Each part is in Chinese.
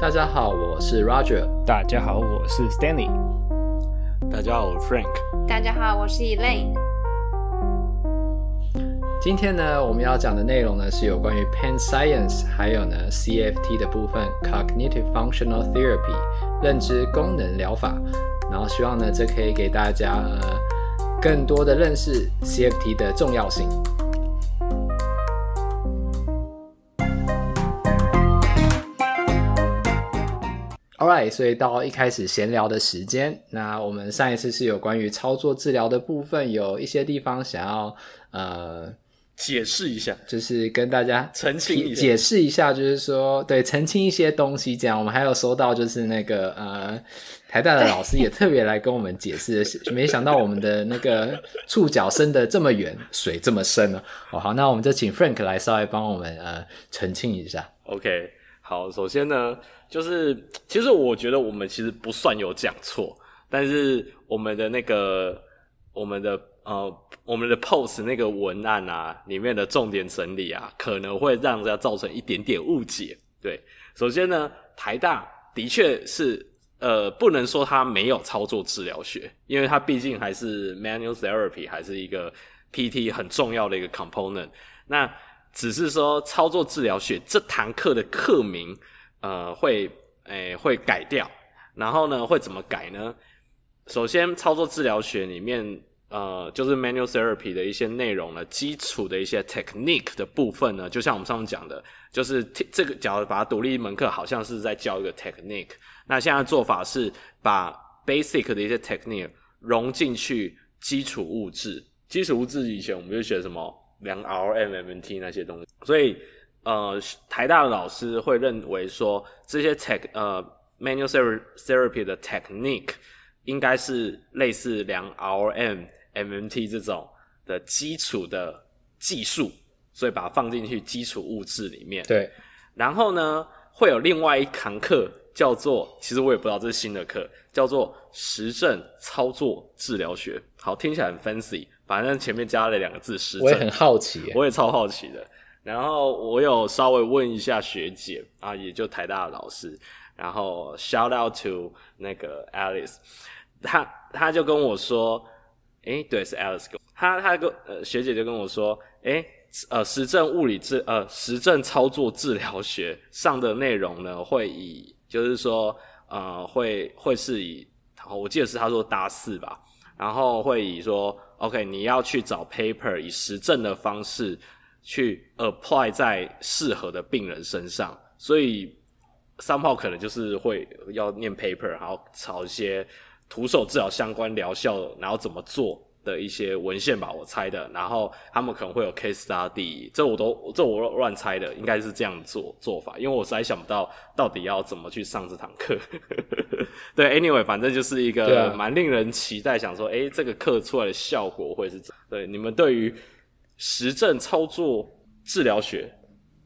大家好，我是 Roger。大家好，我是 Stanley。大家好，我是 Frank。大家好，我是 Elaine。今天呢，我们要讲的内容呢是有关于 Pen Science，还有呢 CFT 的部分 Cognitive Functional Therapy 认知功能疗法。然后希望呢，这可以给大家呃更多的认识 CFT 的重要性。Alright，所以到一开始闲聊的时间，那我们上一次是有关于操作治疗的部分，有一些地方想要呃解释一下，就是跟大家澄清一下，解释一下，就是说对澄清一些东西。这样，我们还有收到就是那个呃台大的老师也特别来跟我们解释，没想到我们的那个触角伸的这么远，水这么深呢。哦，好，那我们就请 Frank 来稍微帮我们呃澄清一下。OK，好，首先呢。就是，其实我觉得我们其实不算有讲错，但是我们的那个，我们的呃，我们的 post 那个文案啊，里面的重点整理啊，可能会让人家造成一点点误解。对，首先呢，台大的确是呃，不能说它没有操作治疗学，因为它毕竟还是 manual therapy，还是一个 PT 很重要的一个 component。那只是说操作治疗学这堂课的课名。呃，会诶、会改掉，然后呢，会怎么改呢？首先，操作治疗学里面，呃，就是 manual therapy 的一些内容呢，基础的一些 technique 的部分呢，就像我们上次讲的，就是这个，假如把它独立一门课，好像是在教一个 technique。那现在做法是把 basic 的一些 technique 融进去基础物质。基础物质以前我们就学什么量 RM、MMT 那些东西，所以。呃，台大的老师会认为说，这些 tech 呃 manual therapy 的 technique 应该是类似量 RM、MMT 这种的基础的技术，所以把它放进去基础物质里面。对。然后呢，会有另外一堂课叫做，其实我也不知道这是新的课，叫做实证操作治疗学。好，听起来很 fancy，反正前面加了两个字实证。我也很好奇，我也超好奇的。然后我有稍微问一下学姐啊，也就台大的老师，然后 shout out to 那个 Alice，他他就跟我说，诶，对，是 Alice，他他跟呃学姐就跟我说，诶，呃实证物理治呃实证操作治疗学上的内容呢，会以就是说呃会会是以，我记得是他说大四吧，然后会以说 OK 你要去找 paper 以实证的方式。去 apply 在适合的病人身上，所以 somehow 可能就是会要念 paper，然后找一些徒手治疗相关疗效，然后怎么做的一些文献吧，我猜的。然后他们可能会有 case study，这我都这我乱猜的，应该是这样做做法，因为我实在想不到到底要怎么去上这堂课。对，anyway，反正就是一个蛮令人期待，想说，诶，这个课出来的效果会是怎？对，你们对于。实证操作治疗学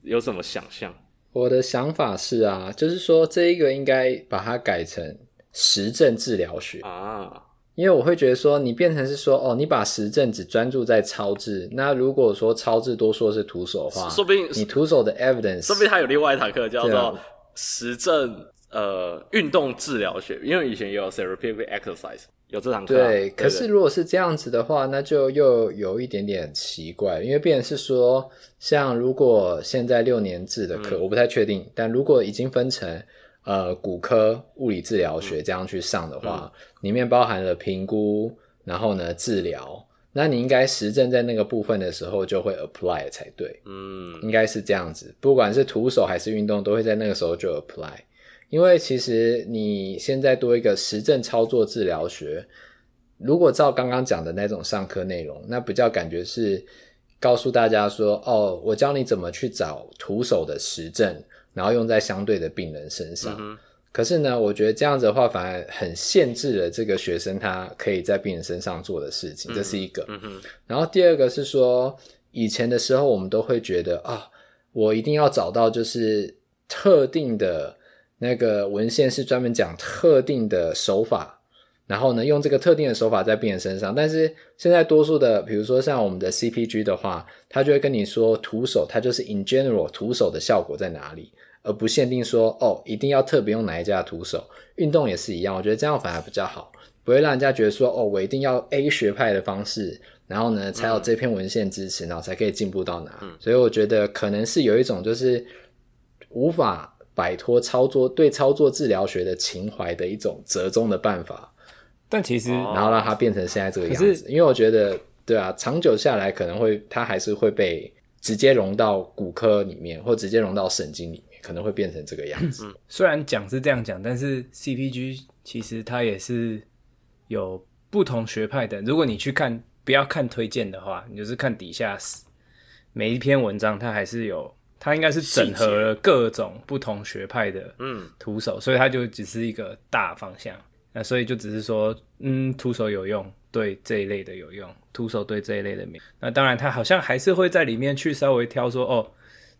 有什么想象？我的想法是啊，就是说这一个应该把它改成实证治疗学啊，因为我会觉得说你变成是说哦，你把实证只专注在超治，那如果说超治多数是徒手的话，说不定你徒手的 evidence，说不定他有另外一堂课叫做实证呃运动治疗学，因为以前也有 therapeutic exercise。有这堂课，对。可是如果是这样子的话，那就又有一点点奇怪，因为变成是说，像如果现在六年制的课，嗯、我不太确定，但如果已经分成呃骨科物理治疗学这样去上的话，嗯、里面包含了评估，然后呢治疗，那你应该实证在那个部分的时候就会 apply 才对，嗯，应该是这样子，不管是徒手还是运动，都会在那个时候就 apply。因为其实你现在多一个实证操作治疗学，如果照刚刚讲的那种上课内容，那比较感觉是告诉大家说，哦，我教你怎么去找徒手的实证，然后用在相对的病人身上。嗯、可是呢，我觉得这样子的话，反而很限制了这个学生他可以在病人身上做的事情，这是一个。嗯嗯、然后第二个是说，以前的时候我们都会觉得啊、哦，我一定要找到就是特定的。那个文献是专门讲特定的手法，然后呢，用这个特定的手法在病人身上。但是现在多数的，比如说像我们的 CPG 的话，他就会跟你说徒手，它就是 in general 徒手的效果在哪里。而不限定说哦，一定要特别用哪一家徒手。运动也是一样，我觉得这样反而比较好，不会让人家觉得说哦，我一定要 A 学派的方式，然后呢才有这篇文献支持，然后才可以进步到哪。所以我觉得可能是有一种就是无法摆脱操作对操作治疗学的情怀的一种折中的办法。但其实，然后让它变成现在这个样子，因为我觉得对啊，长久下来可能会它还是会被。直接融到骨科里面，或直接融到神经里面，可能会变成这个样子。虽然讲是这样讲，但是 CPG 其实它也是有不同学派的。如果你去看，不要看推荐的话，你就是看底下每一篇文章，它还是有，它应该是整合了各种不同学派的嗯徒手，所以它就只是一个大方向。那所以就只是说，嗯，徒手有用。对这一类的有用，徒手对这一类的没。那当然，他好像还是会在里面去稍微挑说，哦，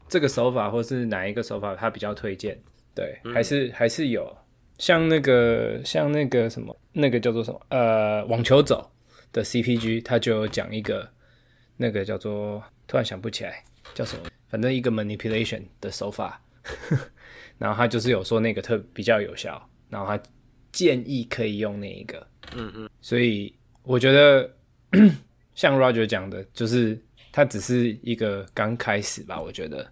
这个手法或是哪一个手法他比较推荐。对，嗯、还是还是有，像那个像那个什么，那个叫做什么，呃，网球肘的 CPG，他就有讲一个那个叫做，突然想不起来叫什么，反正一个 manipulation 的手法，然后他就是有说那个特比较有效，然后他建议可以用那一个，嗯嗯，所以。我觉得 像 Roger 讲的，就是它只是一个刚开始吧。我觉得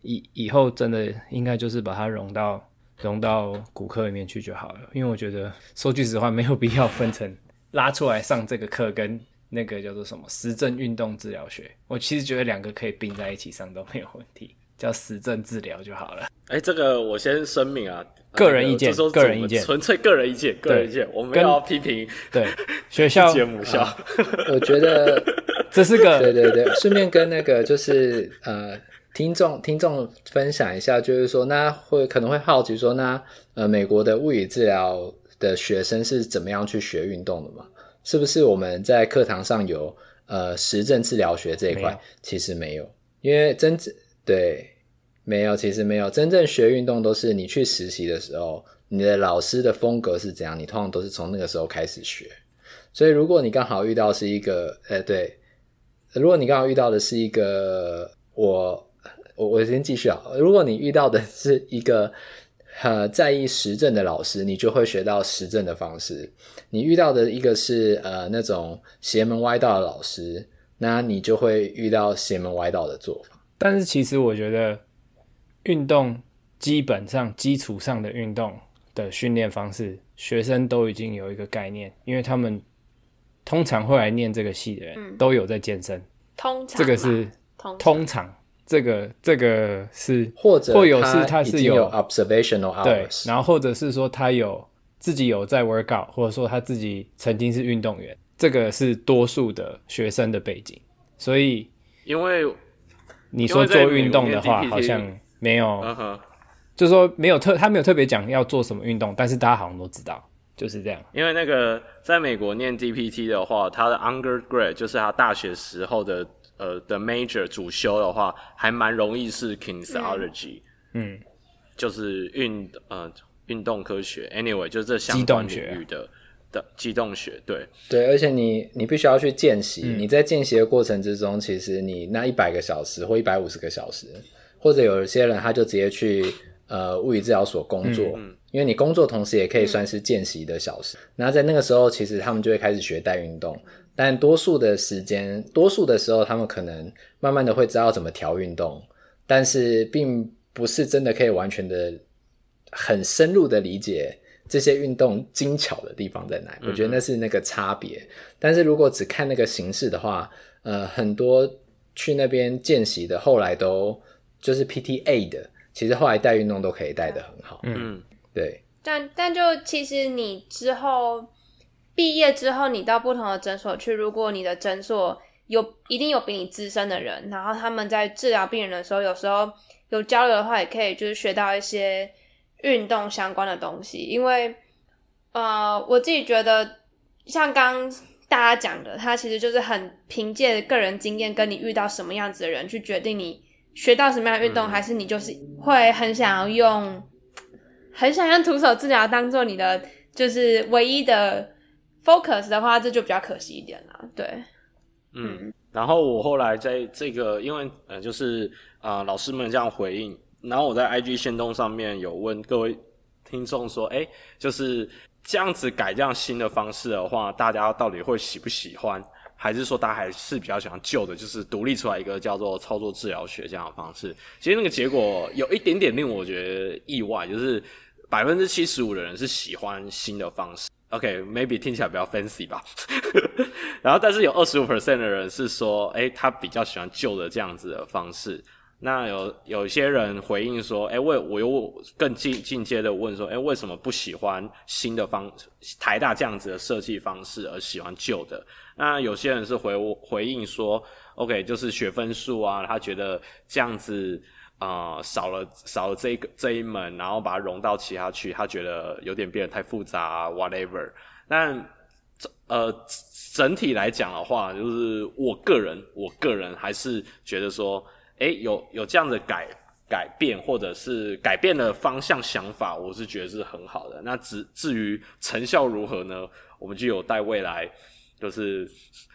以以后真的应该就是把它融到融到骨科里面去就好了。因为我觉得说句实话，没有必要分成拉出来上这个课跟那个叫做什么实证运动治疗学。我其实觉得两个可以并在一起上都没有问题，叫实证治疗就好了。哎、欸，这个我先声明啊。个人意见，个人意见，纯粹个人意见，个人意见，我们要批评对 学校母校。我觉得 这是个对对对，顺便跟那个就是呃听众听众分享一下，就是说那会可能会好奇说那呃美国的物理治疗的学生是怎么样去学运动的嘛？是不是我们在课堂上有呃实证治疗学这一块？其实没有，因为真正对。没有，其实没有。真正学运动都是你去实习的时候，你的老师的风格是怎样，你通常都是从那个时候开始学。所以，如果你刚好遇到是一个，呃，对，如果你刚好遇到的是一个，我我我先继续啊。如果你遇到的是一个呃在意实证的老师，你就会学到实证的方式。你遇到的一个是呃那种邪门歪道的老师，那你就会遇到邪门歪道的做法。但是，其实我觉得。运动基本上基础上的运动的训练方式，学生都已经有一个概念，因为他们通常会来念这个系的人，嗯、都有在健身。通常，这个是通常，通常这个这个是或者会有是他是有，有 observational hours，对，然后或者是说他有自己有在 workout，或者说他自己曾经是运动员，这个是多数的学生的背景。所以，因为你说做运动的话，好像。没有，uh huh. 就是说没有特，他没有特别讲要做什么运动，但是大家好像都知道，就是这样。因为那个在美国念 DPT 的话，他的 undergrad 就是他大学时候的呃的 major 主修的话，还蛮容易是 kinesiology，嗯，就是运呃运动科学，anyway 就是这相关领域的的机动学，对。对，而且你你必须要去见习，嗯、你在见习的过程之中，其实你那一百个小时或一百五十个小时。或者有一些人他就直接去呃物理治疗所工作，嗯。嗯、因为你工作同时也可以算是见习的小时。那、嗯、在那个时候，其实他们就会开始学带运动，但多数的时间，多数的时候，他们可能慢慢的会知道怎么调运动，但是并不是真的可以完全的很深入的理解这些运动精巧的地方在哪。嗯、我觉得那是那个差别。但是如果只看那个形式的话，呃，很多去那边见习的后来都。就是 PTA 的，其实后来带运动都可以带得很好。嗯，对。但但就其实你之后毕业之后，你到不同的诊所去，如果你的诊所有一定有比你资深的人，然后他们在治疗病人的时候，有时候有交流的话，也可以就是学到一些运动相关的东西。因为呃，我自己觉得像刚大家讲的，他其实就是很凭借个人经验，跟你遇到什么样子的人去决定你。学到什么样的运动，还是你就是会很想要用，很想用徒手治疗当做你的就是唯一的 focus 的话，这就比较可惜一点了。对，嗯。然后我后来在这个，因为呃，就是啊、呃，老师们这样回应，然后我在 IG 线动上面有问各位听众说，哎，就是这样子改这样新的方式的话，大家到底会喜不喜欢？还是说大家还是比较喜欢旧的，就是独立出来一个叫做操作治疗学这样的方式？其实那个结果有一点点令我觉得意外，就是百分之七十五的人是喜欢新的方式。OK，maybe、听起来比较 fancy 吧。然后，但是有二十五 percent 的人是说，诶，他比较喜欢旧的这样子的方式。那有有些人回应说，诶，为我又更进进阶的问说，诶，为什么不喜欢新的方台大这样子的设计方式，而喜欢旧的？那有些人是回回应说，OK，就是学分数啊，他觉得这样子。啊、少了少了这一个这一门，然后把它融到其他区，他觉得有点变得太复杂，whatever。但呃，整体来讲的话，就是我个人，我个人还是觉得说，诶，有有这样的改改变，或者是改变的方向想法，我是觉得是很好的。那至至于成效如何呢？我们就有待未来，就是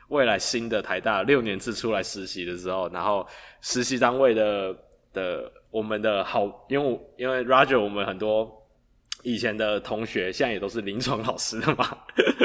未来新的台大六年制出来实习的时候，然后实习单位的。的我们的好，因为因为 Roger 我们很多以前的同学现在也都是临床老师的嘛，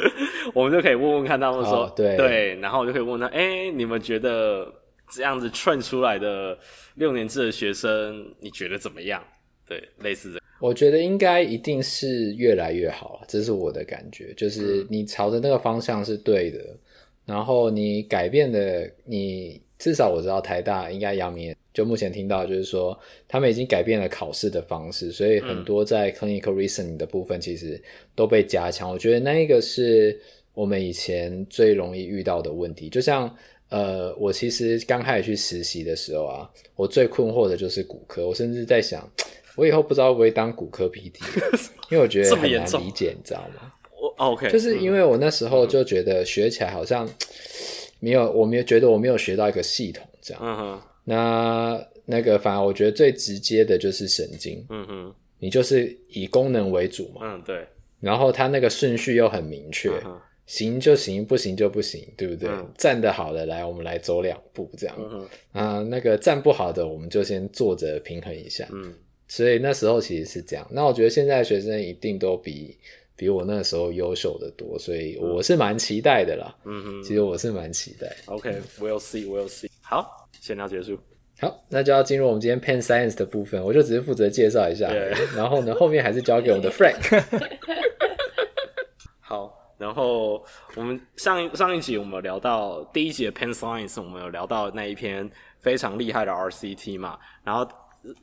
我们就可以问问看他们说，哦、对对，然后我就可以问他，哎，你们觉得这样子 train 出来的六年制的学生，你觉得怎么样？对，类似这样，我觉得应该一定是越来越好，这是我的感觉，就是你朝着那个方向是对的，嗯、然后你改变的，你至少我知道台大应该阳明。就目前听到，就是说他们已经改变了考试的方式，所以很多在 clinical reasoning 的部分其实都被加强。我觉得那一个是我们以前最容易遇到的问题。就像呃，我其实刚开始去实习的时候啊，我最困惑的就是骨科。我甚至在想，我以后不知道会不会当骨科 PT，因为我觉得很难理解，你知道吗？我 OK，就是因为我那时候就觉得学起来好像没有，我没有觉得我没有学到一个系统这样。嗯哼。那那个，反而我觉得最直接的就是神经，嗯哼，你就是以功能为主嘛，嗯对，然后它那个顺序又很明确，嗯、行就行，不行就不行，对不对？嗯、站得好的来，我们来走两步这样，嗯哼。啊，那个站不好的，我们就先坐着平衡一下，嗯，所以那时候其实是这样。那我觉得现在学生一定都比比我那时候优秀的多，所以我是蛮期待的啦，嗯哼，其实我是蛮期待。OK，we'll see，we'll see，好。闲聊结束，好，那就要进入我们今天 Pen Science 的部分。我就只是负责介绍一下，Yeah. 然后呢，后面还是交给我们的 Frank。好，然后我们上一上一集我们有聊到第一集的 Pen Science，我们有聊到那一篇非常厉害的 RCT 嘛。然后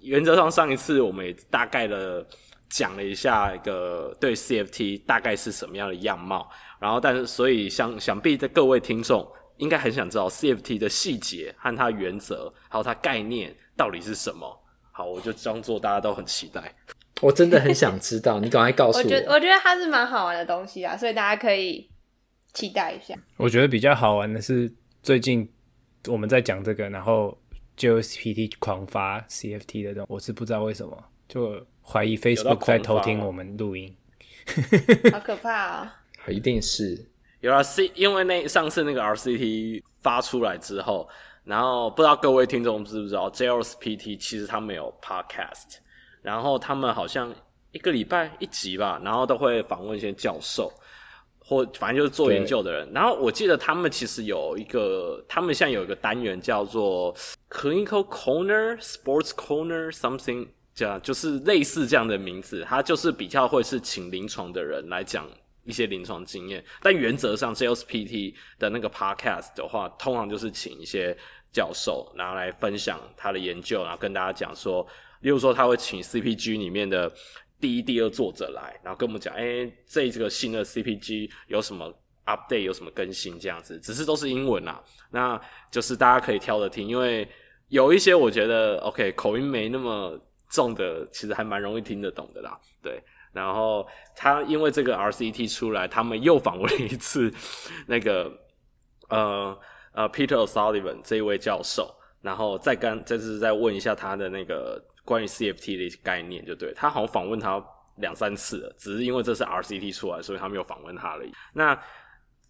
原则上上一次我们也大概的讲了一下一个对 CFT 大概是什么样的样貌。然后，但是所以想想必在各位听众。应该很想知道 CFT 的细节和它原则，还有它概念到底是什么。好，我就装作大家都很期待。我真的很想知道，你赶快告诉我。我觉得我觉得它是蛮好玩的东西啊，所以大家可以期待一下。我觉得比较好玩的是最近我们在讲这个，然后就 GPT 狂发 CFT 的东西，我是不知道为什么，就怀疑 Facebook 在偷听我们录音。好可怕啊！一定是。有了 C，因为那上次那个 RCT 发出来之后，然后不知道各位听众知不知道，J L S P T 其实他们有 Podcast，然后他们好像一个礼拜一集吧，然后都会访问一些教授，或反正就是做研究的人。然后我记得他们其实有一个，他们现在有一个单元叫做 Clinical Corner、Sports Corner Something，这样就是类似这样的名字，它就是比较会是请临床的人来讲。一些临床经验，但原则上，JLPT 的那个 podcast 的话，通常就是请一些教授，然后来分享他的研究，然后跟大家讲说，例如说他会请 CPG 里面的第一、第二作者来，然后跟我们讲，哎、这这个新的 CPG 有什么 update，有什么更新这样子，只是都是英文啦，那就是大家可以挑着听，因为有一些我觉得 OK 口音没那么重的，其实还蛮容易听得懂的啦，对。然后他因为这个 RCT 出来，他们又访问了一次那个呃呃 Peter Sullivan 这一位教授，然后再跟这次再问一下他的那个关于 CFT 的概念，就对，他好像访问他两三次了，只是因为这是 RCT 出来，所以他没有访问他而已。那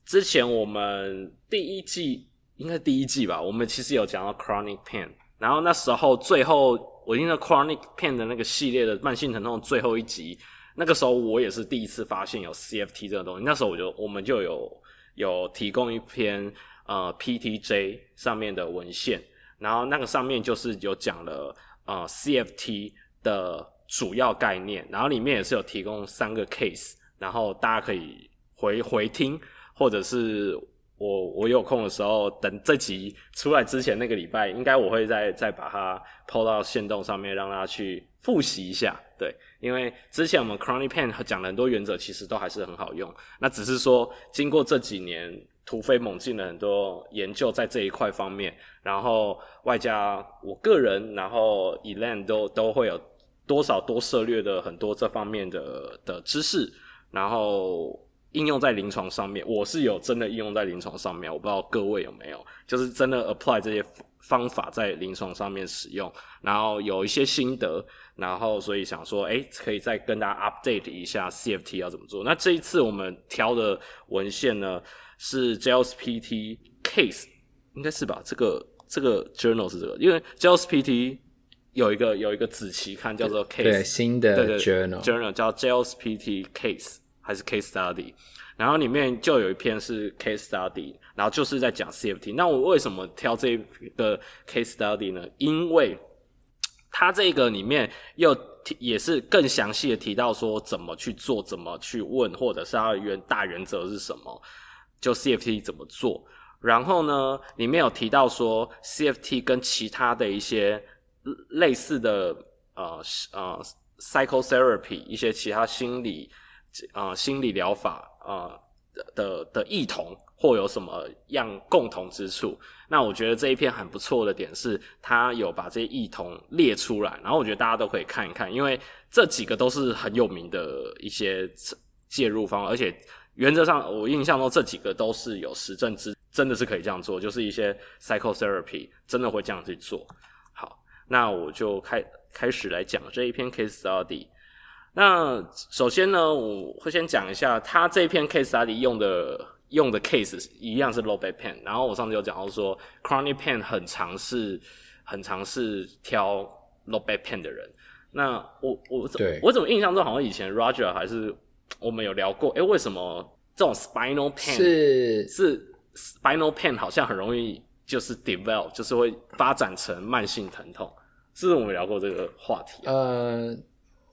之前我们第一季应该第一季吧，我们其实有讲到 Chronic Pain。然后那时候最后我听到 Chronic Pain 的那个系列的慢性疼痛最后一集，那个时候我也是第一次发现有 CFT 这个东西。那时候我就我们就有有提供一篇呃 PTJ 上面的文献，然后那个上面就是有讲了呃 CFT 的主要概念，然后里面也是有提供三个 case，然后大家可以回回听，或者是。我我有空的时候，等这集出来之前那个礼拜，应该我会再再把它 PO 到线动上面，让大家去复习一下。对，因为之前我们 Chronic Pain 讲了很多原则，其实都还是很好用。那只是说，经过这几年突飞猛进的很多研究在这一块方面，然后外加我个人，然后 Elaine 都都会有多少多涉猎的很多这方面的的知识，然后。应用在临床上面，我是有真的应用在临床上面，我不知道各位有没有，就是真的 apply 这些方法在临床上面使用，然后有一些心得，然后所以想说，诶，可以再跟大家 update 一下 CFT 要怎么做。那这一次我们挑的文献呢，是 JLSPT case，应该是吧？这个这个 journal 是这个，因为 JLSPT 有一个有一个子期刊叫做 case，对，新的 journal journal 叫 JLSPT case。还是 case study，然后里面就有一篇是 case study，然后就是在讲 CFT。那我为什么挑这个 case study 呢？因为它这个里面又提也是更详细的提到说怎么去做，怎么去问，或者是它的原大原则是什么，就 CFT 怎么做。然后呢，里面有提到说 CFT 跟其他的一些类似的呃呃 psychotherapy 一些其他心理。啊、呃，心理疗法啊、呃、的的异同或有什么样共同之处？那我觉得这一篇很不错的点是，他有把这些异同列出来，然后我觉得大家都可以看一看，因为这几个都是很有名的一些介入方，而且原则上我印象中这几个都是有实证之，真的是可以这样做，就是一些 psychotherapy 真的会这样去做。好，那我就开开始来讲这一篇 case study。那首先呢，我会先讲一下他这篇 case study 用的用的 case 一样是 low back pain。然后我上次有讲到说，chronic pain 很常是很常是挑 low back pain 的人。那我我对我怎么印象中好像以前 Roger 还是我们有聊过，诶，为什么这种 spinal pain 是是 spinal pain 好像很容易就是 develop 就是会发展成慢性疼痛？是不是我们聊过这个话题啊？呃。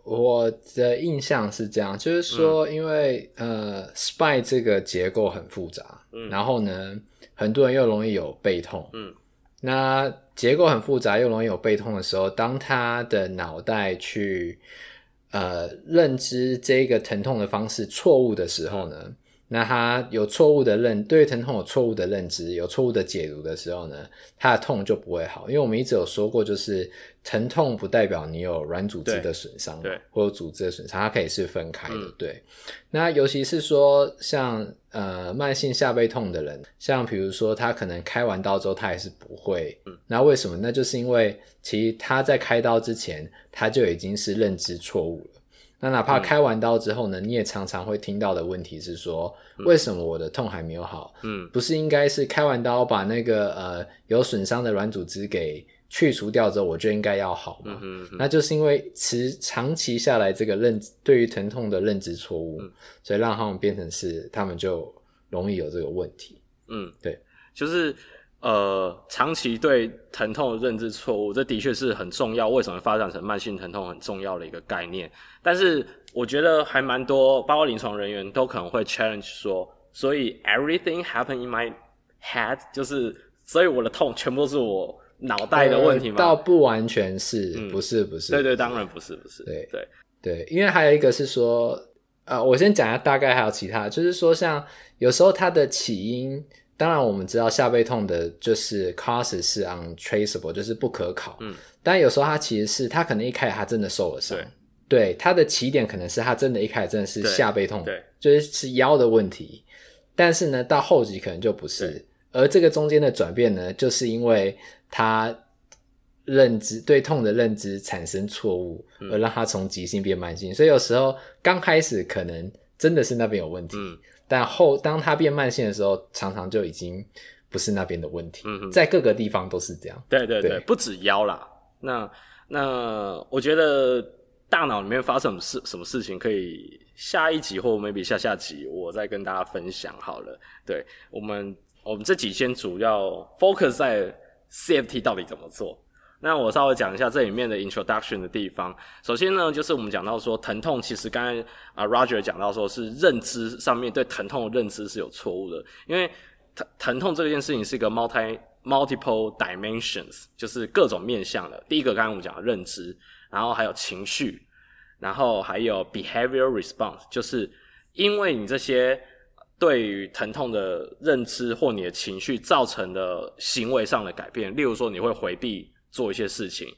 我的印象是这样，就是说，因为、嗯、呃，spine 这个结构很复杂，嗯，然后呢，很多人又容易有背痛，嗯，那结构很复杂又容易有背痛的时候，当他的脑袋去呃认知这个疼痛的方式错误的时候呢，嗯、那他有错误的认对疼痛有错误的认知，有错误的解读的时候呢，他的痛就不会好，因为我们一直有说过，就是。疼痛不代表你有软组织的损伤，对，或者组织的损伤，它可以是分开的，嗯、对。那尤其是说像呃慢性下背痛的人，像比如说他可能开完刀之后他还是不会，嗯，那为什么？那就是因为其实他在开刀之前他就已经是认知错误了。那哪怕开完刀之后呢，嗯、你也常常会听到的问题是说，为什么我的痛还没有好？嗯，不是应该是开完刀把那个呃有损伤的软组织给去除掉之后，我就应该要好嘛？嗯哼嗯哼，那就是因为持长期下来这个认知对于疼痛的认知错误，嗯，所以让他们变成是他们就容易有这个问题。嗯，对，就是呃，长期对疼痛的认知错误，这的确是很重要。为什么发展成慢性疼痛很重要的一个概念？但是我觉得还蛮多，包括临床人员都可能会 challenge 说，所以 everything happen in my head，就是所以我的痛全部都是我。脑袋的问题吗？倒不完全是，嗯、不是不是。对对，当然不是不是。对对对，因为还有一个是说，呃，我先讲一下大概还有其他，就是说像有时候它的起因，当然我们知道下背痛的就是 causes 是 untraceable，就是不可考。嗯。但有时候他其实是他可能一开始他真的受了伤，对，他的起点可能是他真的一开始真的是下背痛，对，就是是腰的问题，但是呢到后期可能就不是，而这个中间的转变呢，就是因为。他认知对痛的认知产生错误，而让他从急性变慢性。嗯、所以有时候刚开始可能真的是那边有问题，嗯、但后当它变慢性的时候，常常就已经不是那边的问题。嗯哼，在各个地方都是这样。对对对，对不止腰啦。那那我觉得大脑里面发生什么事什么事情，可以下一集或 maybe 下下集我再跟大家分享好了。对，我们我们这几天主要 focus 在 CFT 到底怎么做。那我稍微讲一下这里面的 introduction 的地方。首先呢，就是我们讲到说疼痛，其实刚才啊 Roger 讲到说是认知上面对疼痛的认知是有错误的，因为疼疼痛这件事情是一个 multi multiple dimensions，就是各种面向的。第一个刚才我们讲的认知，然后还有情绪，然后还有 behavioral response，就是因为你这些对于疼痛的认知或你的情绪造成的行为上的改变，例如说你会回避。做一些事情，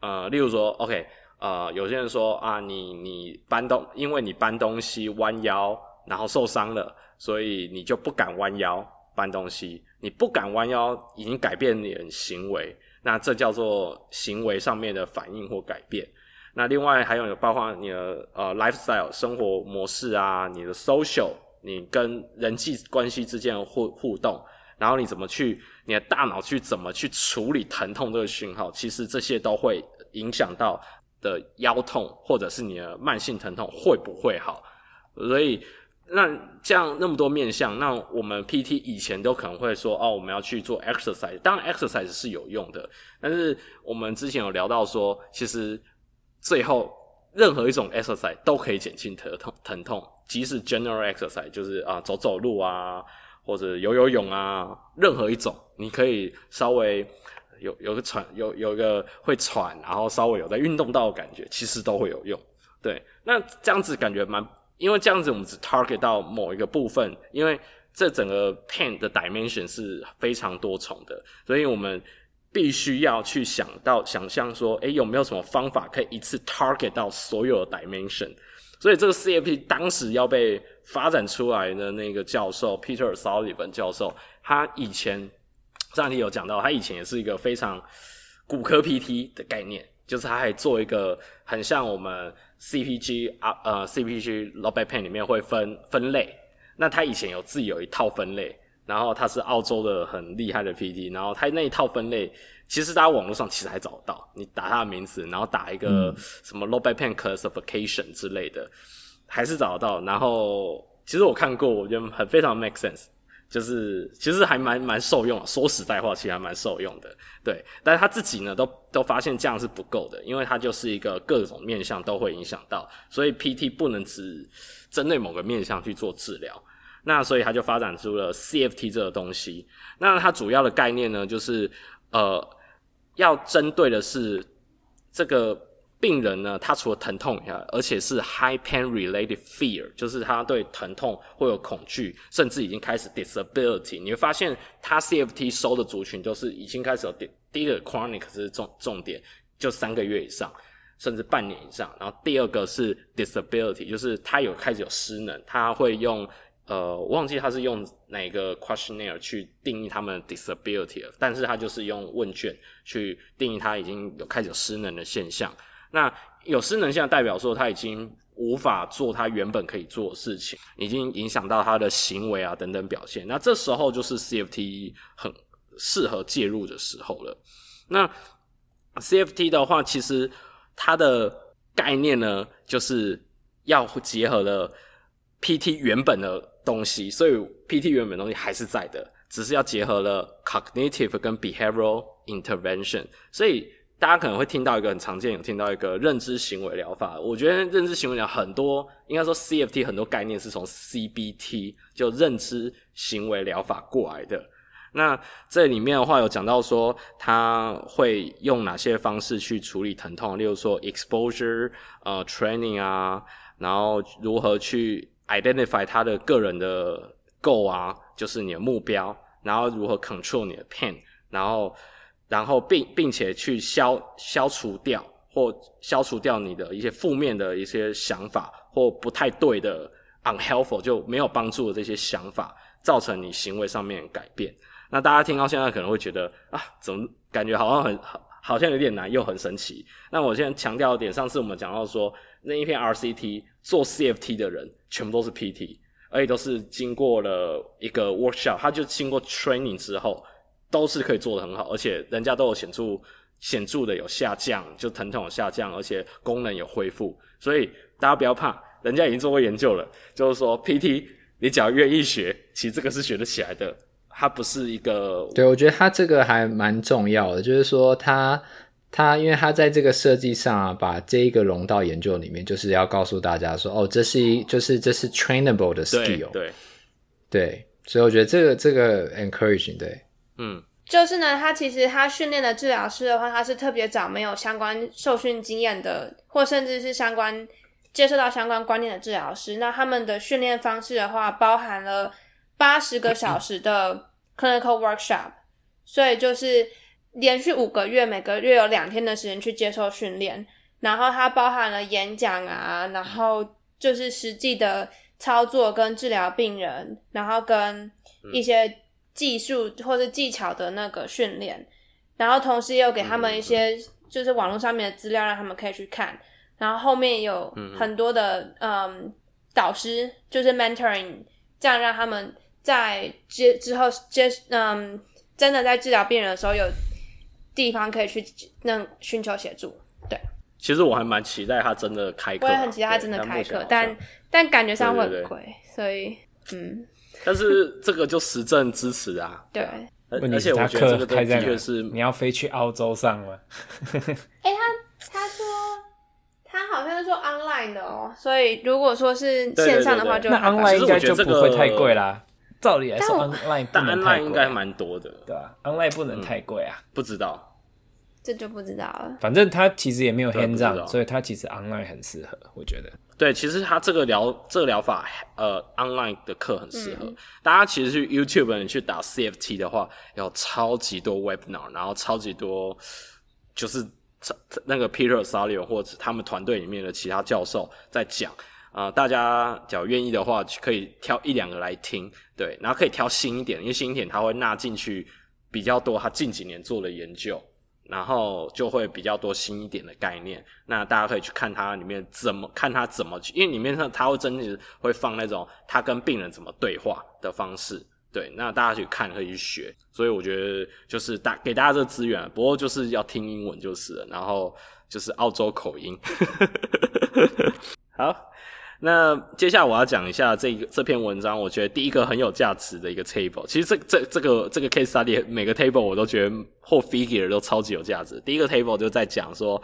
呃，例如说，OK，呃，有些人说啊，你你搬东，因为你搬东西弯腰，然后受伤了，所以你就不敢弯腰搬东西。你不敢弯腰，已经改变你的行为，那这叫做行为上面的反应或改变。那另外还有包括你的呃 lifestyle 生活模式啊，你的 social，你跟人际关系之间的互互动。然后你怎么去，你的大脑去怎么去处理疼痛这个讯号？其实这些都会影响到的腰痛，或者是你的慢性疼痛会不会好？所以那这样那么多面向，那我们 PT 以前都可能会说哦，我们要去做 exercise，当然 exercise 是有用的，但是我们之前有聊到说，其实最后任何一种 exercise 都可以减轻疼痛，疼痛，即使 general exercise 就是啊走走路啊。或者游游泳啊，任何一种，你可以稍微有有个喘，有有一个会喘，然后稍微有在运动到的感觉，其实都会有用。对，那这样子感觉蛮，因为这样子我们只 target 到某一个部分，因为这整个 pain 的 dimension 是非常多重的，所以我们必须要去想到想象说，诶，有没有什么方法可以一次 target 到所有的 dimension？所以这个 CFP 当时要被发展出来的那个教授 Peter Sullivan 教授，他以前上集有讲到，他以前也是一个非常骨科 PT 的概念，就是他还做一个很像我们 CPG 啊呃 CPG low back pain 里面会分分类，那他以前有自己有一套分类，然后他是澳洲的很厉害的 PT，然后他那一套分类。其实大家网络上其实还找得到，你打他的名字，然后打一个什么 low back pain classification 之类的，还是找得到。然后其实我看过，我觉得很非常 make sense，就是其实还蛮蛮受用。说实在话，其实还蛮受用的。对，但是他自己呢，都都发现这样是不够的，因为他就是一个各种面向都会影响到，所以 PT 不能只针对某个面向去做治疗。那所以他就发展出了 CFT 这个东西。那它主要的概念呢，就是呃。要针对的是这个病人呢，他除了疼痛以外，而且是 high pain related fear，就是他对疼痛会有恐惧，甚至已经开始 disability。你会发现他 CFT 收的族群都是已经开始有第第一个 chronic 是重重点，就三个月以上，甚至半年以上。然后第二个是 disability，就是他有开始有失能，他会用。呃，忘记他是用哪个 questionnaire 去定义他们 disability 了，但是他就是用问卷去定义他已经有开始有失能的现象。那有失能性的代表说他已经无法做他原本可以做的事情，已经影响到他的行为啊等等表现。那这时候就是 CFT 很适合介入的时候了。那 CFT 的话，其实它的概念呢，就是要结合了 PT 原本的。东西，所以 PT 原本东西还是在的，只是要结合了 cognitive 跟 behavioral intervention。所以大家可能会听到一个很常见，有听到一个认知行为疗法。我觉得认知行为疗很多，应该说 CFT 很多概念是从 CBT 就认知行为疗法过来的。那这里面的话有讲到说，他会用哪些方式去处理疼痛，例如说 exposure 呃 training 啊，然后如何去。identify 他的个人的 goal 啊，就是你的目标，然后如何 control 你的 pain，然后，然后并并且去消消除掉或消除掉你的一些负面的一些想法或不太对的 unhelpful 就没有帮助的这些想法，造成你行为上面改变。那大家听到现在可能会觉得啊，怎么感觉好像很好，好像有点难又很神奇。那我现在强调一点，上次我们讲到说那一篇 RCT 做 CFT 的人。全部都是 PT，而且都是经过了一个 workshop，他就经过 training 之后，都是可以做得很好，而且人家都有显著显著的有下降，就疼痛有下降，而且功能有恢复，所以大家不要怕，人家已经做过研究了，就是说 PT 你只要愿意学，其实这个是学得起来的，它不是一个。对，我觉得它这个还蛮重要的，就是说它。它因为它在这个设计上啊，把这一个融到研究里面，就是要告诉大家说，哦，这是一，就是这是 trainable 的 skill，对，对，所以我觉得这个这个 encouraging，对，嗯，就是呢，他其实他训练的治疗师的话，他是特别找没有相关受训经验的，或甚至是相关接受到相关观念的治疗师。那他们的训练方式的话，包含了八十个小时的 clinical workshop，所以就是。连续五个月，每个月有两天的时间去接受训练，然后它包含了演讲啊，然后就是实际的操作跟治疗病人，然后跟一些技术或者技巧的那个训练，然后同时也有给他们一些就是网络上面的资料，让他们可以去看，然后后面也有很多的嗯导师，就是 mentoring，这样让他们在接之后接嗯真的在治疗病人的时候有。地方可以去那寻求协助，对。其实我还蛮期待他真的开课，我也很期待他真的开课，但但感觉上会很贵，所以嗯。但是这个就实证支持啊，对。而且我觉得这个的确是你要飞去澳洲上了？哎、欸，他他说他好像是说 online 的哦，所以如果说是线上的话就，就那 online 应该就不会太贵啦。照理来说，online 但 online 应该蛮多的，对吧？online 不能太贵啊、嗯，不知道，这就不知道了。反正他其实也没有 hands-on，所以他其实 online 很适合，我觉得。对，其实他这个疗这个疗法，呃，online 的课很适合。嗯、大家其实去 YouTube 你去打 CFT 的话，有超级多 webinar，然后超级多就是那个 Peter Salio 或者他们团队里面的其他教授在讲。啊、呃，大家只要愿意的话，可以挑一两个来听，对，然后可以挑新一点，因为新一点它会纳进去比较多，他近几年做的研究，然后就会比较多新一点的概念。那大家可以去看它里面怎么看它怎么去，因为里面它它会真的会放那种他跟病人怎么对话的方式，对，那大家去看可以去学。所以我觉得就是大给大家这个资源，不过就是要听英文就是了，然后就是澳洲口音，好。那接下来我要讲一下这个这篇文章，我觉得第一个很有价值的一个 table。其实这这这个这个 case study 每个 table 我都觉得或 figure 都超级有价值。第一个 table 就在讲说，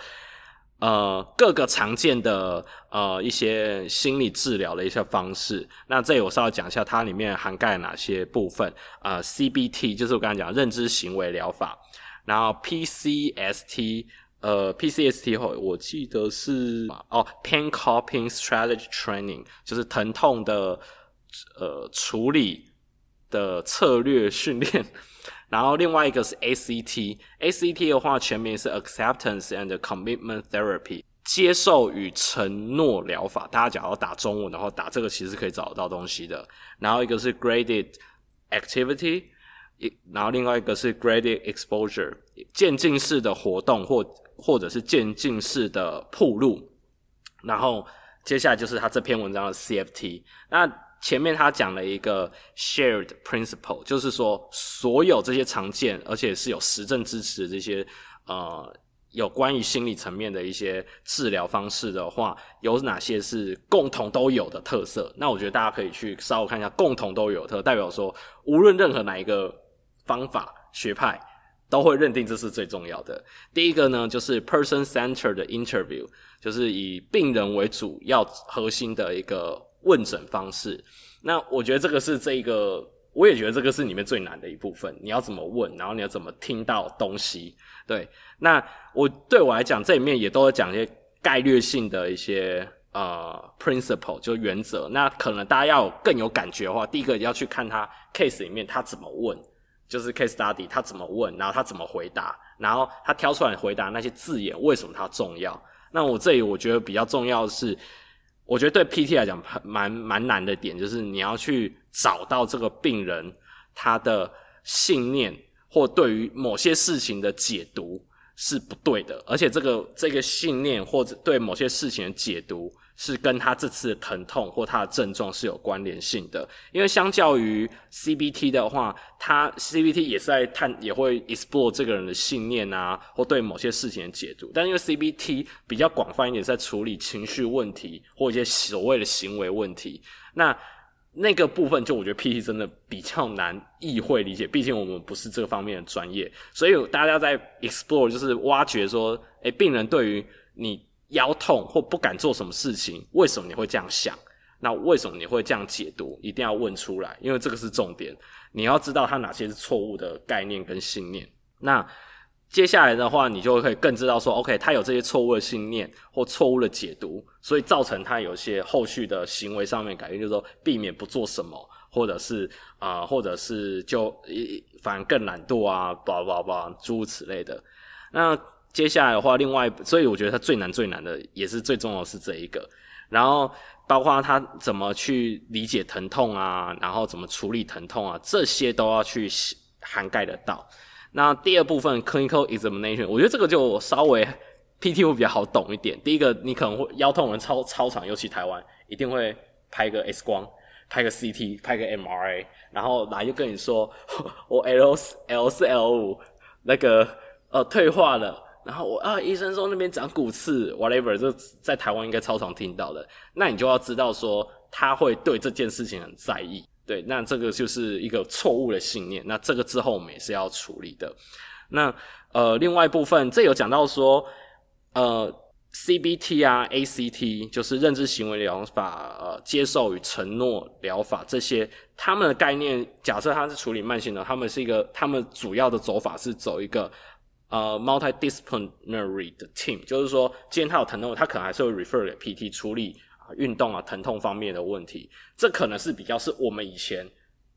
呃，各个常见的呃一些心理治疗的一些方式。那这里我稍微讲一下它里面涵盖哪些部分。呃，CBT 就是我刚才讲认知行为疗法，然后 PCST。呃，PCST 后，我记得是哦，Pain Coping Strategy Training，就是疼痛的呃处理的策略训练。然后另外一个是 ACT，ACT 的话全名是 Acceptance and Commitment Therapy，接受与承诺疗法。大家假如打中文的话，打这个其实可以找得到东西的。然后一个是 Graded Activity，然后另外一个是 Graded Exposure，渐进式的活动或。或者是渐进式的铺路，然后接下来就是他这篇文章的 CFT。那前面他讲了一个 shared principle，就是说所有这些常见而且是有实证支持的这些呃有关于心理层面的一些治疗方式的话，有哪些是共同都有的特色？那我觉得大家可以去稍微看一下，共同都有特，代表说无论任何哪一个方法学派。都会认定这是最重要的。第一个呢，就是 person-centered interview，就是以病人为主要核心的一个问诊方式。那我觉得这个是这一个，我也觉得这个是里面最难的一部分。你要怎么问，然后你要怎么听到东西？对，那我对我来讲，这里面也都会讲一些概略性的一些呃 principle，就原则。那可能大家要更有感觉的话，第一个要去看他 case 里面他怎么问。就是 case study，他怎么问，然后他怎么回答，然后他挑出来回答那些字眼，为什么它重要？那我这里我觉得比较重要的是，我觉得对 PT 来讲蛮蛮难的点，就是你要去找到这个病人他的信念或对于某些事情的解读是不对的，而且这个这个信念或者对某些事情的解读是跟他这次的疼痛或他的症状是有关联性的。因为相较于 CBT 的话，他 CBT 也是在探，也会 explore 这个人的信念啊，或对某些事情的解读。但因为 CBT 比较广泛一点，在处理情绪问题或一些所谓的行为问题，那。那个部分就我觉得 PT 真的比较难意会理解，毕竟我们不是这方面的专业，所以大家在 explore 就是挖掘说，诶，病人对于你腰痛或不敢做什么事情，为什么你会这样想？那为什么你会这样解读？一定要问出来，因为这个是重点，你要知道他哪些是错误的概念跟信念。那接下来的话，你就会更知道说，OK，他有这些错误的信念或错误的解读，所以造成他有些后续的行为上面改变，就是说避免不做什么，或者是啊、或者是就反而更懒惰啊，叭叭叭，诸如此类的。那接下来的话，另外，所以我觉得他最难最难的，也是最重要是这一个，然后包括他怎么去理解疼痛啊，然后怎么处理疼痛啊，这些都要去涵盖得到。那第二部分 clinical examination，我觉得这个就稍微 PT 会比较好懂一点。第一个，你可能会腰痛人超超长，尤其台湾一定会拍个 X 光，拍个 CT，拍个 MRA，然后来就跟你说我 L L 四 L 五那个呃退化了，然后我啊医生说那边长骨刺，whatever，这在台湾应该超常听到的。那你就要知道说他会对这件事情很在意。对，那这个就是一个错误的信念。那这个之后我们也是要处理的。那呃，另外部分，这有讲到说，呃，CBT 啊，ACT 就是认知行为疗法，呃，接受与承诺疗法这些，他们的概念，假设他是处理慢性的，他们是一个，他们主要的走法是走一个呃 multidisciplinary 的 team，就是说，既然他有疼痛，他可能还是会 refer 给 PT 处理啊。运动啊，疼痛方面的问题，这可能是比较是我们以前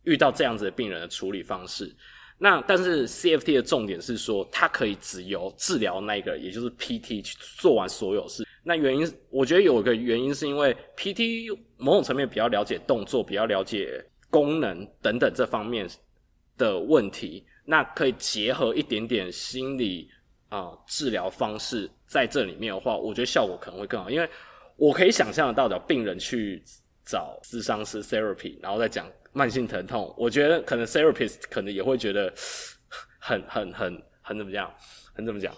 遇到这样子的病人的处理方式。那但是 CFT 的重点是说，它可以只由治疗那个，也就是 PT 去做完所有事。那原因，我觉得有一个原因是因为 PT 某种层面比较了解动作，比较了解功能等等这方面的问题。那可以结合一点点心理啊、治疗方式在这里面的话，我觉得效果可能会更好，因为。我可以想象得到的，病人去找咨商师 therapy，然后再讲慢性疼痛，我觉得可能 therapist 可能也会觉得很很很很怎么讲，很怎么讲，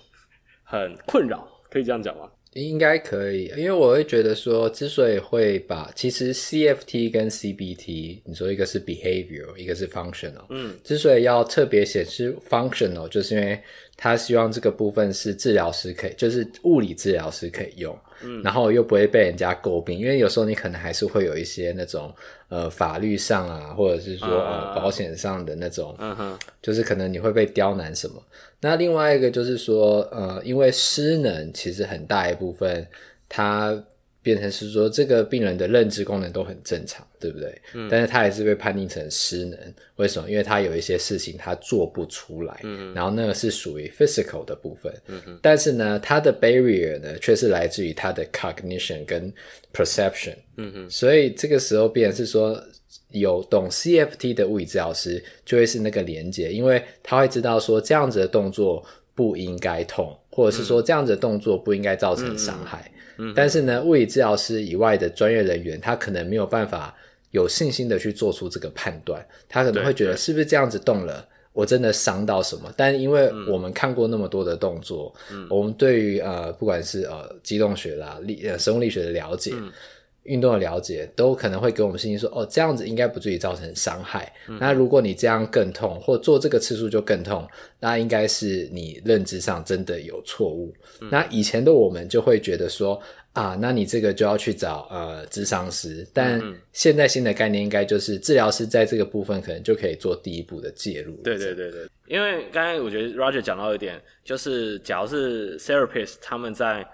很困扰，可以这样讲吗？应该可以，因为我会觉得说，之所以会把其实 CFT 跟 CBT，你说一个是 behavior，一个是 functional，嗯，之所以要特别显示 functional，就是因为他希望这个部分是治疗师可以，就是物理治疗师可以用，嗯，然后又不会被人家诟病，因为有时候你可能还是会有一些那种呃法律上啊，或者是说呃保险上的那种，嗯哼，就是可能你会被刁难什么。那另外一个就是说，呃，因为失能其实很大一部分，它变成是说这个病人的认知功能都很正常，对不对？嗯。但是他还是被判定成失能，为什么？因为他有一些事情他做不出来，嗯。然后那个是属于 physical 的部分，嗯哼。但是呢，他的 barrier 呢，却是来自于他的 cognition 跟 perception，嗯哼。所以这个时候变成是说。有懂 CFT 的物理治疗师就会是那个连接，因为他会知道说这样子的动作不应该痛，或者是说这样子的动作不应该造成伤害。嗯，但是呢，物理治疗师以外的专业人员，他可能没有办法有信心的去做出这个判断，他可能会觉得是不是这样子动了，我真的伤到什么？但因为我们看过那么多的动作，嗯，我们对于呃不管是呃机动学啦、力呃生物力学的了解。嗯运动的了解都可能会给我们信心说，哦，这样子应该不至于造成伤害。嗯。那如果你这样更痛，或做这个次数就更痛，那应该是你认知上真的有错误。嗯。那以前的我们就会觉得说，啊，那你这个就要去找呃智商师。但现在新的概念应该就是治疗师在这个部分可能就可以做第一步的介入。对对对对，因为刚才我觉得 Roger 讲到一点，就是假如是 therapist 他们在。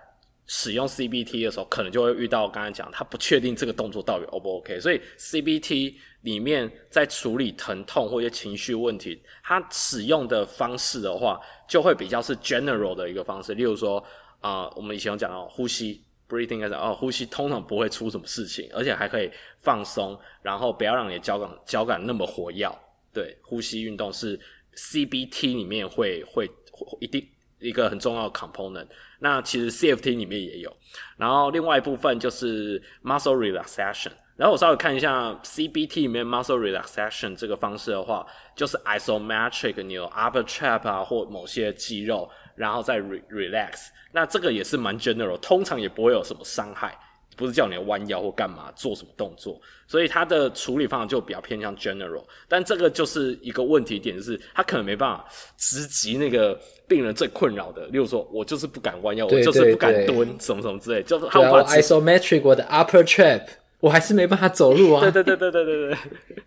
使用 CBT 的时候，可能就会遇到刚才讲，他不确定这个动作到底 O 不 OK，所以 CBT 里面在处理疼痛或者情绪问题，它使用的方式的话，就会比较是 general 的一个方式。例如说，啊、我们以前有讲到呼吸 breathing 啊、哦，呼吸通常不会出什么事情，而且还可以放松，然后不要让你的交感交感那么活跃。对，呼吸运动是 CBT 里面会会，会一定。一个很重要的 component。那其实 CFT 里面也有，然后另外一部分就是 muscle relaxation。然后我稍微看一下 CBT 里面 muscle relaxation 这个方式的话，就是 isometric，你有 upper trap 啊或某些肌肉，然后再 re relax。那这个也是蛮 general，通常也不会有什么伤害。不是叫你弯腰或干嘛做什么动作，所以他的处理方法就比较偏向 general。但这个就是一个问题点，就是他可能没办法直击那个病人最困扰的，例如说我就是不敢弯腰，我就是不敢蹲，什么什么之类，就是他无 isometric 我的 upper trap，我还是没办法走路啊。对对对对对对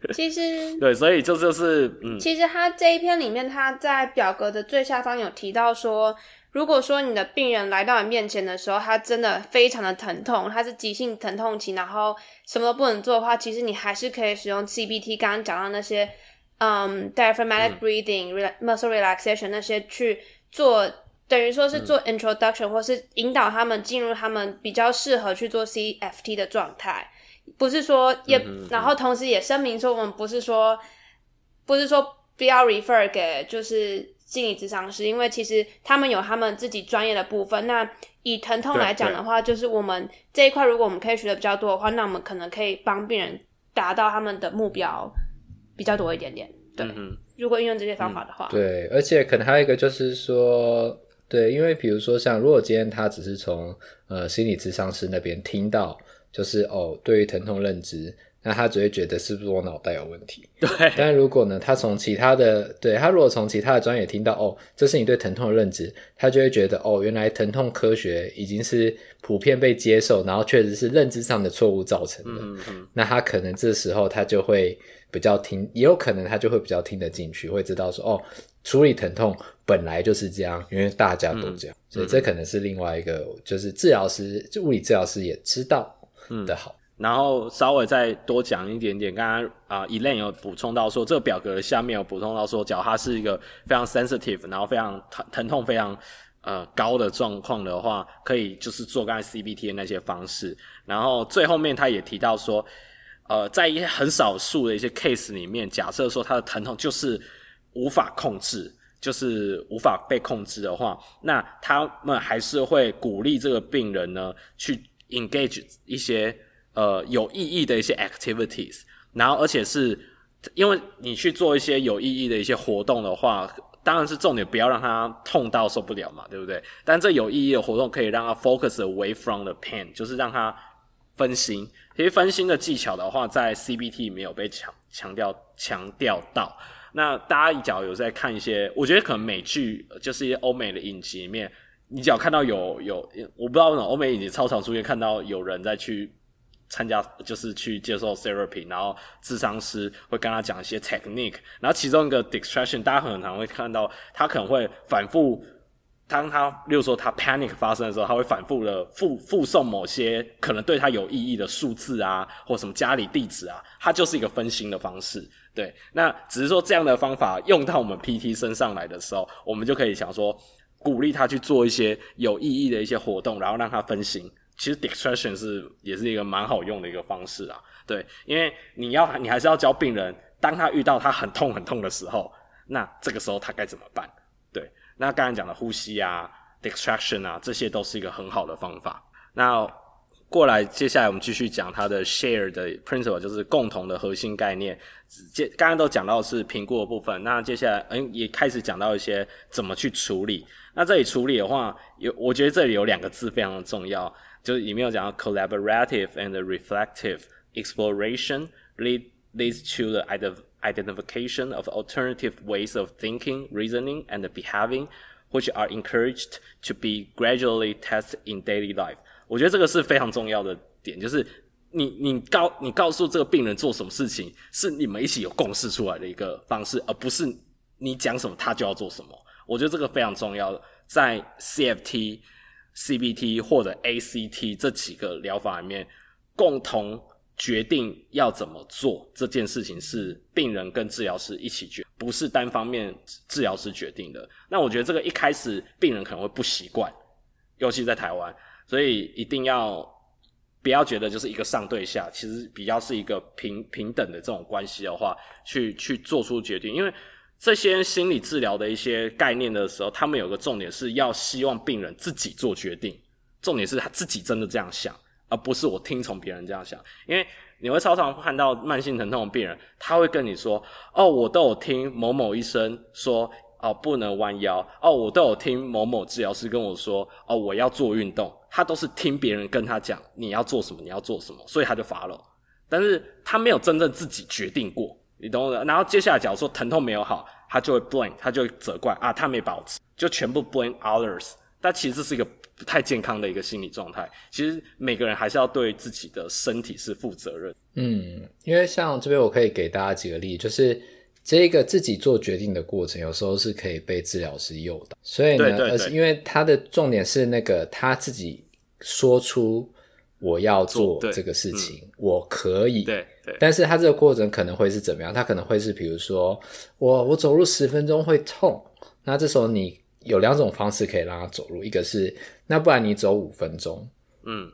对。其实 对，所以这就是嗯，其实他这一篇里面，他在表格的最下方有提到说。如果说你的病人来到你面前的时候，他真的非常的疼痛，他是急性疼痛期，然后什么都不能做的话，其实你还是可以使用 CBT，刚刚讲到那些，嗯，diaphragmatic breathing、嗯、muscle relaxation 那些去做，等于说是做 introduction，、嗯、或是引导他们进入他们比较适合去做 CFT 的状态，不是说也，然后同时也声明说，我们不是说，不是说不要 refer 给就是。心理咨商师，因为其实他们有他们自己专业的部分。那以疼痛来讲的话，就是我们这一块，如果我们可以学的比较多的话，那我们可能可以帮病人达到他们的目标比较多一点点。对，嗯、如果运用这些方法的话，嗯，对，而且可能还有一个就是说，对，因为比如说像如果今天他只是从呃心理咨商师那边听到，就是哦，对于疼痛认知。那他只会觉得是不是我脑袋有问题？对。但如果呢，他从其他的，对，他如果从其他的专业听到，哦，这是你对疼痛的认知，他就会觉得，哦，原来疼痛科学已经是普遍被接受，然后确实是认知上的错误造成的。嗯嗯。那他可能这时候他就会比较听，也有可能他就会比较听得进去，会知道说，哦，处理疼痛本来就是这样，因为大家都这样，嗯、所以这可能是另外一个，就是治疗师，就物理治疗师也知道的好。嗯然后稍微再多讲一点点，刚刚啊，Elaine 有补充到说，这个表格下面有补充到说，假如他是一个非常 sensitive，然后非常疼疼痛非常呃高的状况的话，可以就是做刚才 CBT 的那些方式。然后最后面他也提到说，呃，在一些很少数的一些 case 里面，假设说他的疼痛就是无法控制，就是无法被控制的话，那他们还是会鼓励这个病人呢去 engage 一些。呃，有意义的一些 activities，然后而且是因为你去做一些有意义的一些活动的话，当然是重点，不要让他痛到受不了嘛，对不对？但这有意义的活动可以让他 focus away from the pain，就是让他分心。其实分心的技巧的话，在 CBT 没有被强强调强调到。那大家只要有在看一些，我觉得可能美剧就是一些欧美的影集里面，你只要看到有有，我不知道为什么欧美影集超常出现看到有人在去。参加就是去接受 therapy，然后智商师会跟他讲一些 technique，然后其中一个 distraction，大家很常会看到他可能会反复，当他例如说他 panic 发生的时候，他会反复的附附送某些可能对他有意义的数字啊，或什么家里地址啊，他就是一个分心的方式。对，那只是说这样的方法用到我们 PT 身上来的时候，我们就可以想说鼓励他去做一些有意义的一些活动，然后让他分心。其实 distraction 是也是一个蛮好用的一个方式啊，对，因为你要你还是要教病人，当他遇到他很痛很痛的时候，那这个时候他该怎么办？对，那刚才讲的呼吸啊，distraction 啊，这些都是一个很好的方法。那过来，接下来我们继续讲它的 share 的 principle，就是共同的核心概念。接刚刚都讲到是评估的部分，那接下来嗯也开始讲到一些怎么去处理。那这里处理的话，有我觉得这里有两个字非常的重要。就是里面有讲到 collaborative and reflective exploration lead leads to the identification of alternative ways of thinking, reasoning, and behaving, which are encouraged to be gradually tested in daily life。我觉得这个是非常重要的点，就是你你告你告诉这个病人做什么事情，是你们一起有共识出来的一个方式，而不是你讲什么他就要做什么。我觉得这个非常重要，在 CFT。 CBT 或者 ACT 这几个疗法里面，共同决定要怎么做这件事情是病人跟治疗师一起决，不是单方面治疗师决定的。那我觉得这个一开始病人可能会不习惯，尤其在台湾，所以一定要不要觉得就是一个上对下，其实比较是一个平平等的这种关系的话，去去做出决定，因为这些心理治疗的一些概念的时候，他们有个重点是要希望病人自己做决定，重点是他自己真的这样想，而不是我听从别人这样想。因为你会常常看到慢性疼痛的病人，他会跟你说：“哦，我都有听某某医生说，哦，不能弯腰。哦，我都有听某某治疗师跟我说，哦，我要做运动。他都是听别人跟他讲你要做什么，你要做什么，所以他就发了。但是他没有真正自己决定过。”你懂我的？然后接下来，假如说疼痛没有好，他就会 blame，他就会责怪啊，他没保持，就全部 blame others。但其实这是一个不太健康的一个心理状态。其实每个人还是要对自己的身体是负责任。嗯，因为像这边我可以给大家几个例子，就是这个自己做决定的过程，有时候是可以被治疗师诱导。所以呢，对对对，而是因为他的重点是那个他自己说出。我要做这个事情，嗯、我可以。对对。但是他这个过程可能会是怎么样？他可能会是，比如说，我我走路十分钟会痛，那这时候你有两种方式可以让他走路，一个是，那不然你走五分钟，嗯，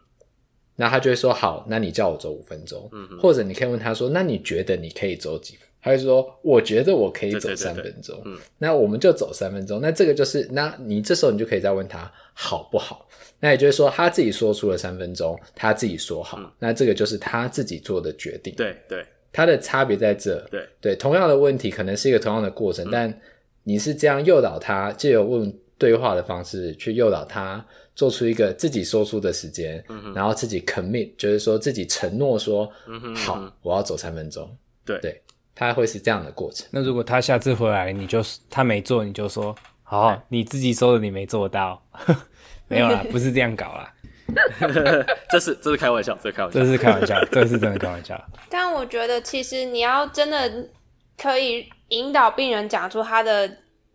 那他就会说好，那你叫我走五分钟，或者你可以问他说，那你觉得你可以走几分？他会说，我觉得我可以走三分钟，那我们就走三分钟。那这个就是，那你这时候你就可以再问他好不好？那也就是说，他自己说出了三分钟，他自己说好，嗯、那这个就是他自己做的决定。对对，他的差别在这。对对，同样的问题可能是一个同样的过程，嗯、但你是这样诱导他，借由问对话的方式去诱导他做出一个自己说出的时间，嗯、然后自己 commit，就是说自己承诺说，嗯哼嗯哼好，我要走三分钟。对对，他会是这样的过程。那如果他下次回来，你就他没做，你就说好，对你自己说的，你没做到，没有啦，不是这样搞啦。这是这是开玩笑，这是开玩笑，这是开玩笑，这是真的开玩笑。但我觉得，其实你要真的可以引导病人讲出他的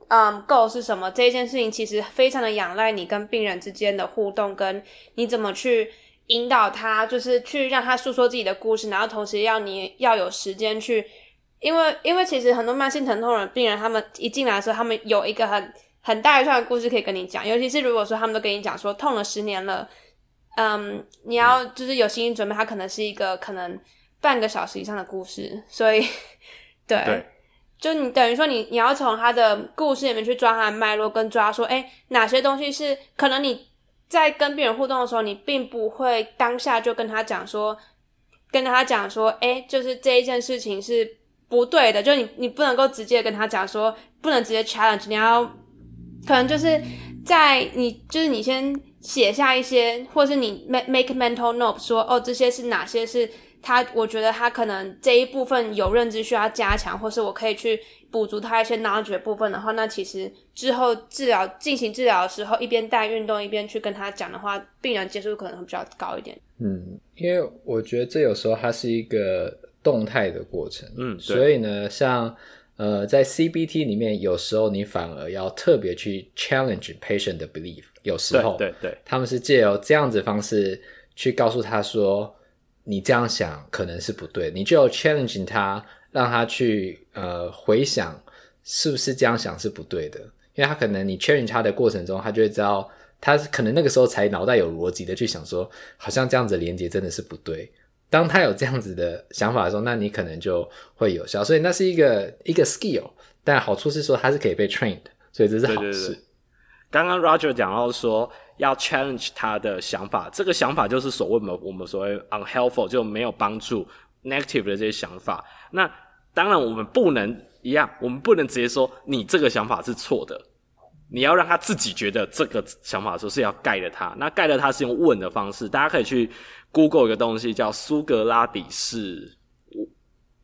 嗯 goal 是什么，这一件事情其实非常的仰赖你跟病人之间的互动，跟你怎么去引导他，就是去让他诉说自己的故事，然后同时要你要有时间去，因为因为其实很多慢性疼痛的病人，他们一进来的时候，他们有一个很很大一串的故事可以跟你讲，尤其是如果说他们都跟你讲说痛了十年了。嗯，你要就是有心理准备，它可能是一个可能半个小时以上的故事，所以 对，对就你等于说你你要从他的故事里面去抓他的脉络，跟抓说，哎，哪些东西是可能你在跟病人互动的时候，你并不会当下就跟他讲说，跟他讲说，哎，就是这一件事情是不对的，就你你不能够直接跟他讲说，不能直接 challenge，你要可能就是在你就是你先。写下一些，或是你 make make mental note，说哦，这些是哪些是他，我觉得他可能这一部分有认知需要加强，或是我可以去补足他一些 knowledge 部分的话，那其实之后治疗进行治疗的时候，一边带运动一边去跟他讲的话，病人接受可能会比较高一点。嗯，因为我觉得这有时候它是一个动态的过程，嗯，所以呢，像。呃，在 CBT 里面，有时候你反而要特别去 challenge patient 的 belief。有时候，对对对，他们是借由这样子方式去告诉他说，你这样想可能是不对，你就要 challenge 他，让他去呃回想是不是这样想是不对的，因为他可能你 challenge 他的过程中，他就会知道，他可能那个时候才脑袋有逻辑的去想说，好像这样子的连接真的是不对。当他有这样子的想法的时候，那你可能就会有效。所以那是一个一个 skill，但好处是说它是可以被 trained，所以这是好事。刚刚 Roger 讲到说要 challenge 他的想法，这个想法就是所谓我们我们所谓 unhelpful 就没有帮助 negative 的这些想法。那当然我们不能一样，我们不能直接说你这个想法是错的。你要让他自己觉得这个想法说是要盖了他。那盖了他是用问的方式，大家可以去。Google 一个东西叫苏格拉底式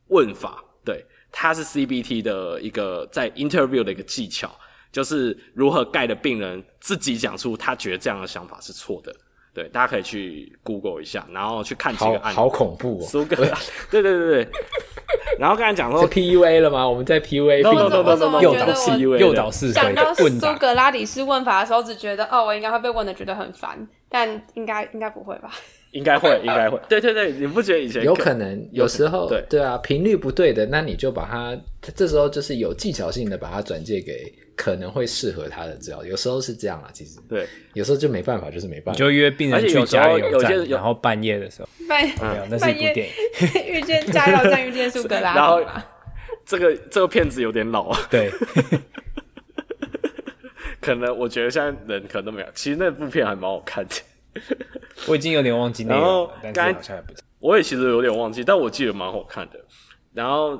问法，对，它是 CBT 的一个在 interview 的一个技巧，就是如何盖的病人自己讲出他觉得这样的想法是错的。对，大家可以去 Google 一下，然后去看几个案例。好，好恐怖哦！苏格拉，对对对对。然后刚才讲说 PUA 了吗？我们在 PUA，不不不不不，诱导式诱导式。讲到苏格拉底式问法的时候，只觉得哦，我应该会被问的觉得很烦，但应该应该不会吧？应该会，应该会。对对对，你不觉得以前有可能？有时候，对对啊，频率不对的，那你就把它，这时候就是有技巧性的把它转借给可能会适合他的治疗。有时候是这样啊，其实对，有时候就没办法，就是没办法。就约病人去加油站，有些然后半夜的时候，半没有，那是一部电影，遇见加油站，遇见苏格拉。然后这个这个片子有点老啊。对，可能我觉得现在人可能都没有。其实那部片还蛮好看的。我已经有点忘记那个了，但是好像还不。我也其实有点忘记，但我记得蛮好看的。然后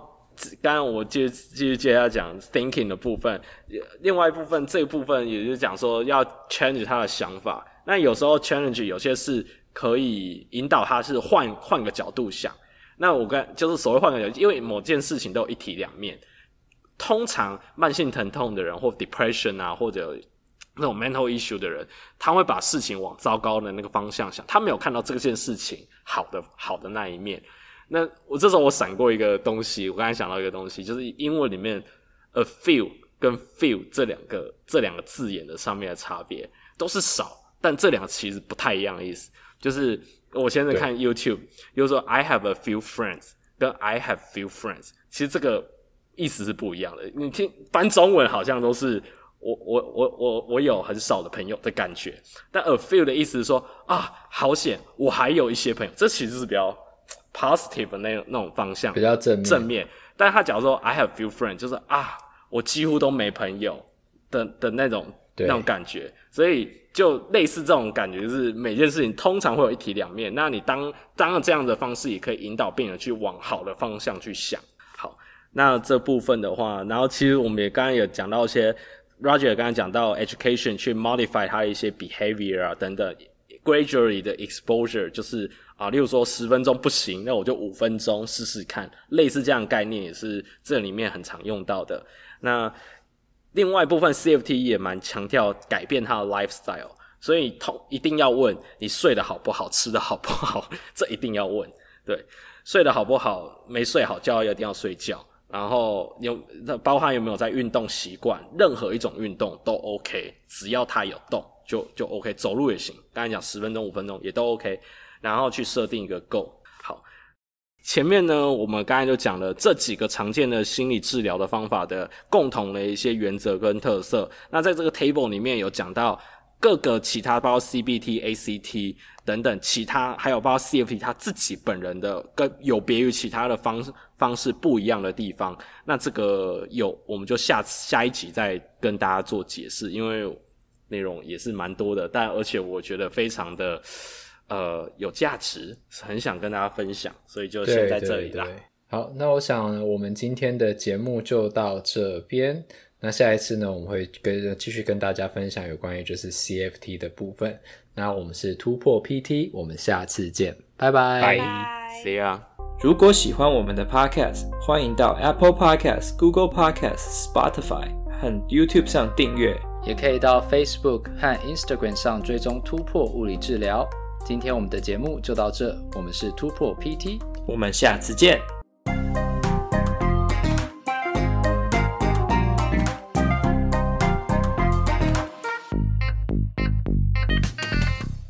刚刚我接继续接下来讲 thinking 的部分，另外一部分这一部分也就是讲说要 change 他的想法。那有时候 challenge 有些是可以引导他是换换个角度想。那我刚就是所谓换个角度，因为某件事情都有一体两面。通常慢性疼痛的人或 depression 啊，或者那种 mental issue 的人，他会把事情往糟糕的那个方向想，他没有看到这件事情好的好的那一面。那我这时候我闪过一个东西，我刚才想到一个东西，就是英文里面 a few 跟 feel 这两个这两个字眼的上面的差别都是少。但这两个其实不太一样的意思，就是我现在看 YouTube，就是说 I have a few friends 跟 I have few friends，其实这个意思是不一样的。你听翻中文好像都是我我我我我有很少的朋友的感觉，但 a few 的意思是说啊，好险我还有一些朋友，这其实是比较 positive 的那种那种方向，比较正面正面。但他假如说 I have few friends，就是啊，我几乎都没朋友的的那种那种感觉，所以。就类似这种感觉，就是每件事情通常会有一体两面。那你当当了这样的方式，也可以引导病人去往好的方向去想。好，那这部分的话，然后其实我们也刚刚有讲到一些，Roger 刚刚讲到 education 去 modify 他的一些 behavior 啊等等，gradually 的 exposure 就是啊，例如说十分钟不行，那我就五分钟试试看，类似这样概念也是这里面很常用到的。那另外一部分 CFT 也蛮强调改变他的 lifestyle，所以同一定要问你睡得好不好，吃得好不好，这一定要问。对，睡得好不好，没睡好觉一定要睡觉，然后有包含有没有在运动习惯，任何一种运动都 OK，只要他有动就就 OK，走路也行。刚才讲十分钟、五分钟也都 OK，然后去设定一个 goal。前面呢，我们刚才就讲了这几个常见的心理治疗的方法的共同的一些原则跟特色。那在这个 table 里面有讲到各个其他，包括 CBT、ACT 等等其他，还有包括 CFT 他自己本人的跟有别于其他的方式方式不一样的地方。那这个有，我们就下下一集再跟大家做解释，因为内容也是蛮多的，但而且我觉得非常的。呃，有价值，很想跟大家分享，所以就先在这里啦。好，那我想我们今天的节目就到这边。那下一次呢，我们会跟继续跟大家分享有关于就是 CFT 的部分。那我们是突破 PT，我们下次见，拜拜。拜，See ya。如果喜欢我们的 Podcast，欢迎到 Apple Podcast、Google Podcast、Spotify 和 YouTube 上订阅，也可以到 Facebook 和 Instagram 上追踪突破物理治疗。今天我们的节目就到这，我们是突破 PT，我们下次见。